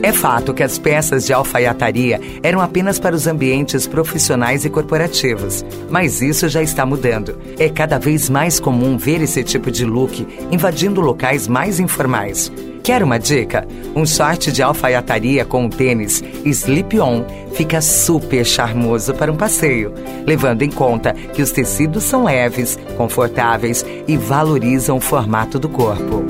É fato que as peças de alfaiataria eram apenas para os ambientes profissionais e corporativos, mas isso já está mudando. É cada vez mais comum ver esse tipo de look invadindo locais mais informais. Quer uma dica? Um short de alfaiataria com um tênis slip-on fica super charmoso para um passeio, levando em conta que os tecidos são leves, confortáveis e valorizam o formato do corpo.